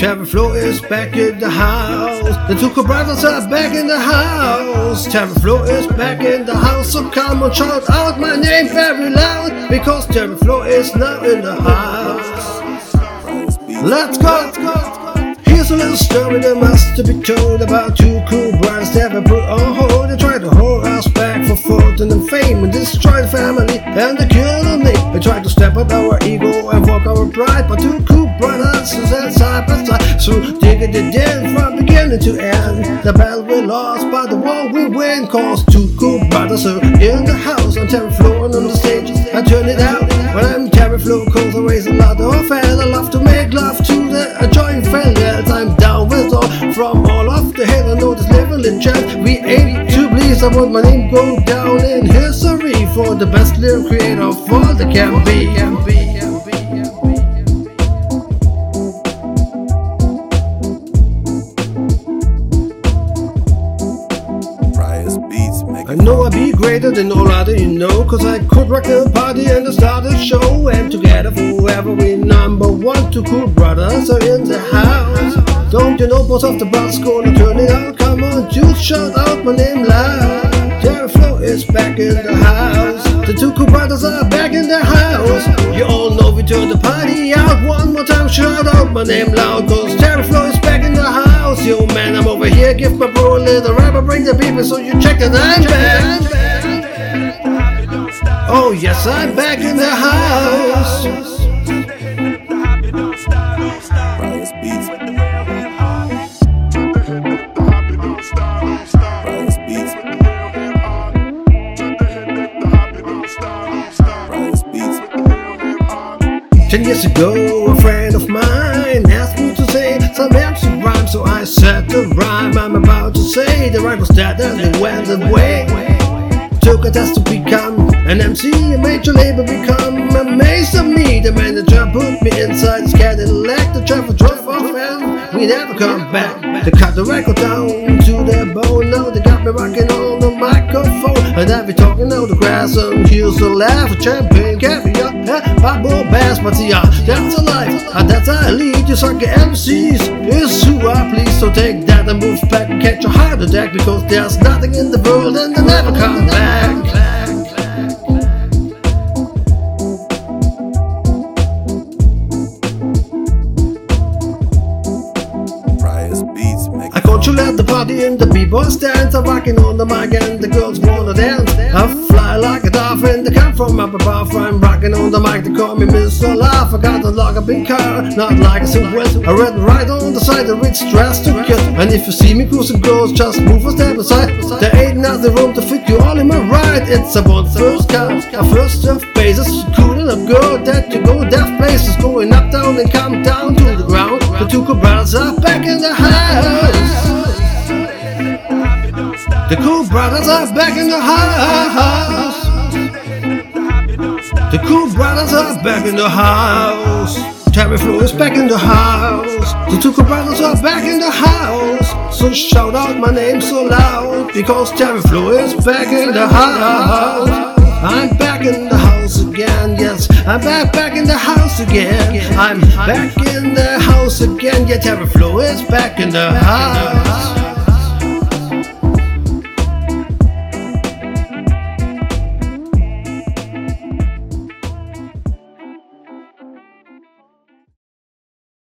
Terry Flo is back in the house. The two brothers are back in the house. Terry Flo is back in the house. So come on, shout out my name very loud because Terry Flo is now in the house. Let's go. Here's a little story that must be told about two cool brothers that were put on hold. They tried to hold us back for fortune and fame and destroy the family and they killed the They tried to step up our ego and walk our pride, but two cool brothers sat side by side. So digging it in from beginning to end. The battle we lost, but the war we win. Cause two cool brothers are in the house on Terry Flo and on the stage. I turn it out when I'm Terry Flo, cause I raise a lot of hell. I love to make love to the joint family. Know this level in chat. We aim to please. I want my name go down in history for the best lyric creator of all that can be. Can be, can be, can be. Riot's beats make I know I'd be greater than all other you know Cause I could rock the party and start a show And together we number one Two cool brothers are in the house. Don't you know both of the brothers gonna turn it out? Come on, you shout out my name loud Terry Flo is back in the house. The two cool brothers are back in the house. You all know we turn the party out One more time, shout out my name loud Cause Terry Flo is back in the house. Yo man, I'm over here, give my bro a little rapper Bring the people so you check that I'm back Oh yes, I'm back in the house. Years ago, a friend of mine asked me to say some MC rhyme, so I said the rhyme I'm about to say. The rhyme was that and it went away. Took a test to become an MC, a major label become amazed at me. The manager put me inside his Cadillac, the driver drove off and we never come back. They cut the record down to the bone, now they got me rocking on the microphone. And I be talking on the grass and here's the laugh, champagne, caviar, eh, Bible bass, but yeah, that's a life, and that's I lead. You sucker MCs is who I please, so take that and move back. And catch a heart attack because there's nothing in the world and let the party in the b-boys dance I'm rocking on the mic and the girls wanna dance. I fly like a dolphin, they come from up above. I'm rocking on the mic, they call me Mr. Life I got a lock up in car, not like a cigarette I read right on the side, the rich dress to kill And if you see me cruising girls, just move a step aside. There ain't nothing room to fit you all in my ride. It's a one first car, a first of bases Cool enough girl that you go deaf places Going up, down and come down to the ground. The two brothers are back in the house the cool brothers are back in the house. The cool brothers are back in the house. Terry Flo is back in the house. The two cool brothers are back in the house. So shout out my name so loud because Terry Flo is back in the house. I'm back in the house again, yes. I'm back, back in the house again. I'm back in the house again. Yeah, Terry Flo is back in the house.